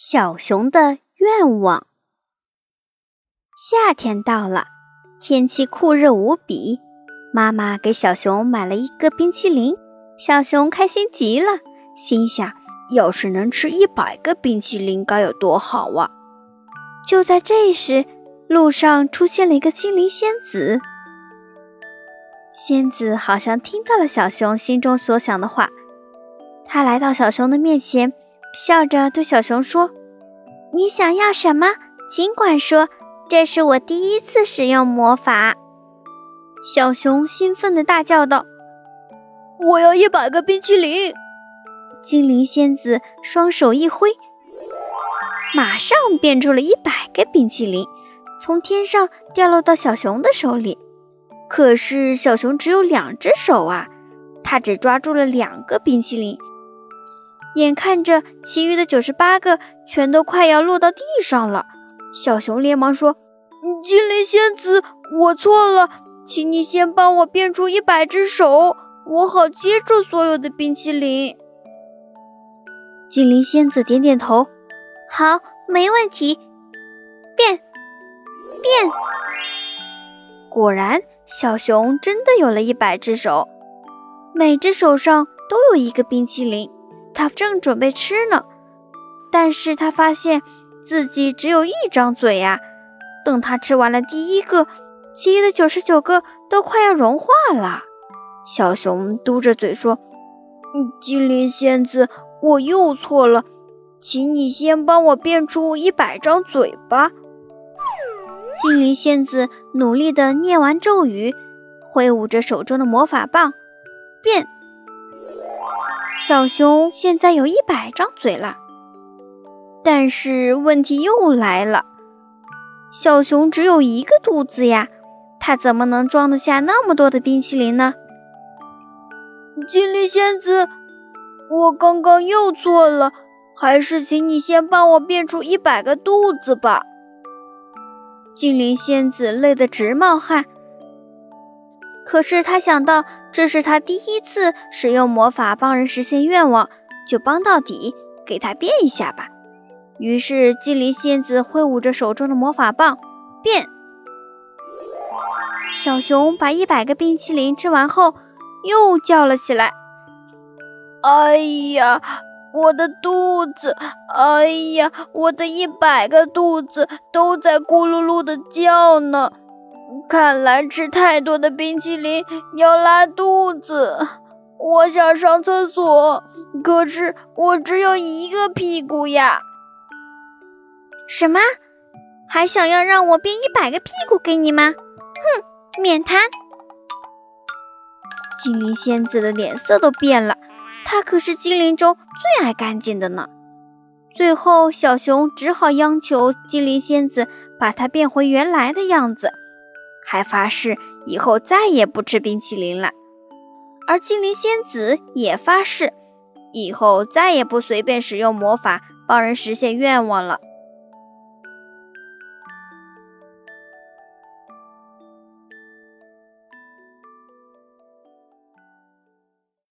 小熊的愿望。夏天到了，天气酷热无比。妈妈给小熊买了一个冰淇淋，小熊开心极了，心想：要是能吃一百个冰淇淋，该有多好啊！就在这时，路上出现了一个精灵仙子。仙子好像听到了小熊心中所想的话，她来到小熊的面前。笑着对小熊说：“你想要什么？尽管说，这是我第一次使用魔法。”小熊兴奋地大叫道：“我要一百个冰淇淋！”精灵仙子双手一挥，马上变出了一百个冰淇淋，从天上掉落到小熊的手里。可是小熊只有两只手啊，它只抓住了两个冰淇淋。眼看着其余的九十八个全都快要落到地上了，小熊连忙说：“精灵仙子，我错了，请你先帮我变出一百只手，我好接住所有的冰淇淋。”精灵仙子点点头：“好，没问题，变，变。”果然，小熊真的有了一百只手，每只手上都有一个冰淇淋。他正准备吃呢，但是他发现自己只有一张嘴呀。等他吃完了第一个，其余的九十九个都快要融化了。小熊嘟着嘴说：“嗯精灵仙子，我又错了，请你先帮我变出一百张嘴巴。”精灵仙子努力地念完咒语，挥舞着手中的魔法棒，变。小熊现在有一百张嘴了，但是问题又来了，小熊只有一个肚子呀，它怎么能装得下那么多的冰淇淋呢？精灵仙子，我刚刚又错了，还是请你先帮我变出一百个肚子吧。精灵仙子累得直冒汗。可是他想到这是他第一次使用魔法帮人实现愿望，就帮到底，给他变一下吧。于是精灵仙子挥舞着手中的魔法棒，变。小熊把一百个冰淇淋吃完后，又叫了起来：“哎呀，我的肚子！哎呀，我的一百个肚子都在咕噜噜的叫呢！”看来吃太多的冰淇淋要拉肚子，我想上厕所，可是我只有一个屁股呀！什么？还想要让我变一百个屁股给你吗？哼，免谈！精灵仙子的脸色都变了，她可是精灵中最爱干净的呢。最后，小熊只好央求精灵仙子把它变回原来的样子。还发誓以后再也不吃冰淇淋了，而精灵仙子也发誓，以后再也不随便使用魔法帮人实现愿望了。